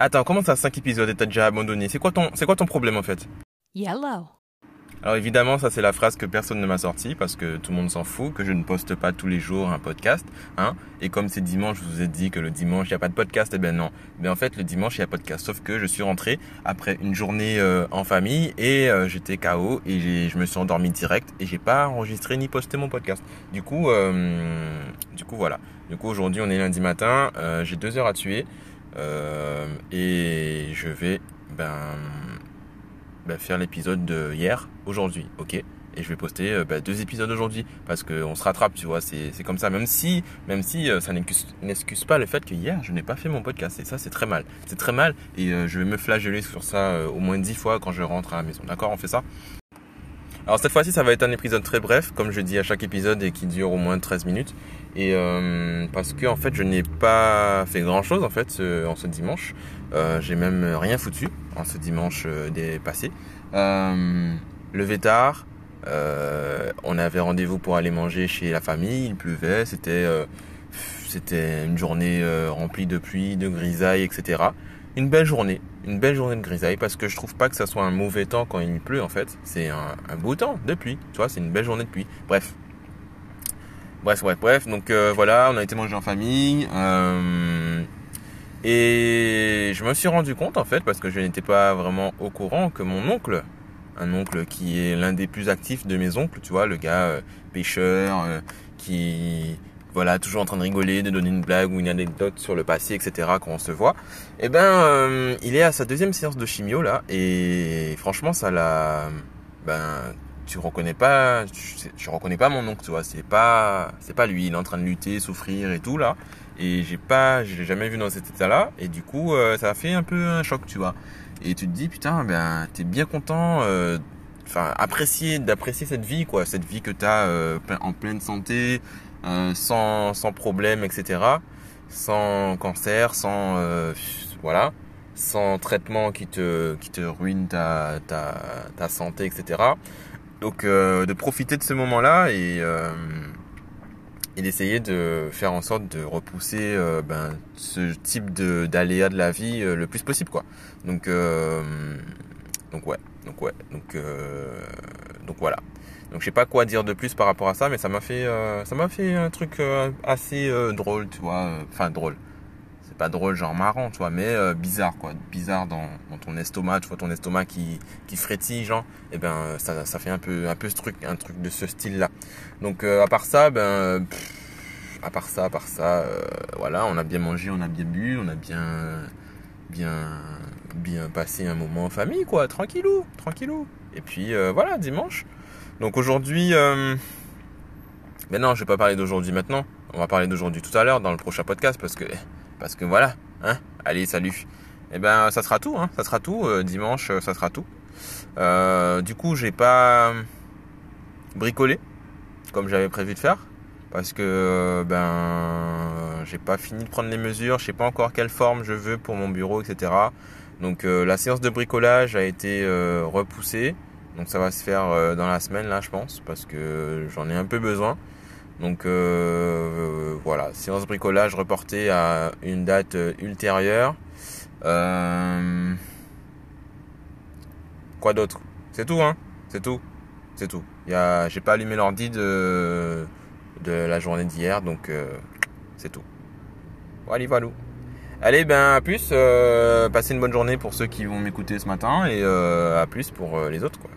Attends, comment ça 5 épisodes et t'as déjà abandonné? C'est quoi ton c'est quoi ton problème en fait? Yellow. Alors évidemment, ça c'est la phrase que personne ne m'a sortie parce que tout le monde s'en fout que je ne poste pas tous les jours un podcast, hein. Et comme c'est dimanche, je vous ai dit que le dimanche il y a pas de podcast, eh ben non. Mais en fait, le dimanche il y a podcast, sauf que je suis rentré après une journée euh, en famille et euh, j'étais KO et j'ai- je me suis endormi direct et j'ai pas enregistré ni posté mon podcast. Du coup, euh, du coup voilà. Du coup aujourd'hui on est lundi matin, euh, j'ai deux heures à tuer euh, et je vais ben bah, faire l'épisode de hier, aujourd'hui, ok? Et je vais poster euh, bah, deux épisodes aujourd'hui parce qu'on se rattrape, tu vois, c'est comme ça. Même si, même si euh, ça n'excuse pas le fait que hier je n'ai pas fait mon podcast et ça c'est très mal, c'est très mal et euh, je vais me flageller sur ça au moins dix fois quand je rentre à la maison. D'accord, on fait ça? Alors cette fois-ci, ça va être un épisode très bref, comme je dis à chaque épisode et qui dure au moins 13 minutes. Et euh, parce que en fait, je n'ai pas fait grand-chose en fait ce- en ce dimanche. Euh, J'ai même rien foutu en ce dimanche euh, des passé. Euh, levé tard, euh, on avait rendez-vous pour aller manger chez la famille. Il pleuvait, c'était euh, c'était une journée remplie de pluie, de grisaille, etc. Une belle journée, une belle journée de grisaille parce que je trouve pas que ça soit un mauvais temps quand il pleut en fait. C'est un, beau temps de pluie, tu vois, c'est une belle journée de pluie. Bref. Bref, bref, bref. Donc euh, voilà, on a été manger en famille. euh, et je me suis rendu compte en fait, parce que je n'étais pas vraiment au courant, que mon oncle, un oncle qui est l'un des plus actifs de mes oncles, tu vois, le gars euh, pêcheur, qui voilà toujours en train de rigoler, de donner une blague ou une anecdote sur le passé, etc. quand on se voit. Eh ben, euh, il est à sa deuxième séance de chimio là, et franchement, ça l'a, ben, tu reconnais pas, tu, tu reconnais pas mon oncle, tu vois, c'est pas, c'est pas lui, il est en train de lutter, souffrir et tout là, et j'ai pas, je l'ai jamais vu dans cet état-là, et du coup, euh, ça a fait un peu un choc, tu vois. Et tu te dis putain, ben, t'es bien content, euh, enfin, apprécier, d'apprécier cette vie, quoi, cette vie que t'as en pleine santé, euh, sans, sans problème, etc., sans cancer, sans, euh, voilà, sans traitement qui te, qui te ruine ta, ta, ta santé, etc. Donc euh, de profiter de ce moment-là et, euh, et d'essayer de faire en sorte de repousser euh, ben, ce type de d'aléas de la vie le plus possible quoi. Donc donc ouais, donc ouais, donc donc voilà. Donc je sais pas quoi dire de plus par rapport à ça, mais ça m'a fait euh, un truc euh, assez euh, drôle, tu vois, enfin drôle. C'est pas drôle genre marrant, tu vois, mais bizarre quoi, bizarre dans, ton estomac, tu vois ton estomac qui qui frétille genre, et ben euh, ça fait un peu un peu ce truc un truc de ce style là. Donc à part ça, ben à part ça, à part ça, voilà, on a bien mangé, on a bien bu, on a bien bien bien passé un moment en famille quoi, tranquillou, tranquillou. Et puis euh, voilà, dimanche. Donc aujourd'hui, euh... mais non, je vais pas parler d'aujourd'hui maintenant. On va parler d'aujourd'hui tout à l'heure dans le prochain podcast parce que, parce que voilà, hein. Allez, salut. Et ben, ça sera tout, hein. Ça sera tout. Euh, dimanche, ça sera tout. Du coup, j'ai pas bricolé comme j'avais prévu de faire parce que ben j'ai pas fini de prendre les mesures. Je sais pas encore quelle forme je veux pour mon bureau, etc. Donc euh, la séance de bricolage a été euh, repoussée. Donc ça va se faire euh, dans la semaine là je pense parce que j'en ai un peu besoin. Donc voilà, séance bricolage reportée à une date ultérieure. Quoi d'autre? C'est tout hein? C'est tout? C'est tout. A j'ai pas allumé l'ordi de de la journée d'hier donc c'est tout. Voilà, voilà. Allez, ben à plus. Euh, passez une bonne journée pour ceux qui vont m'écouter ce matin et euh, à plus pour euh, les autres quoi.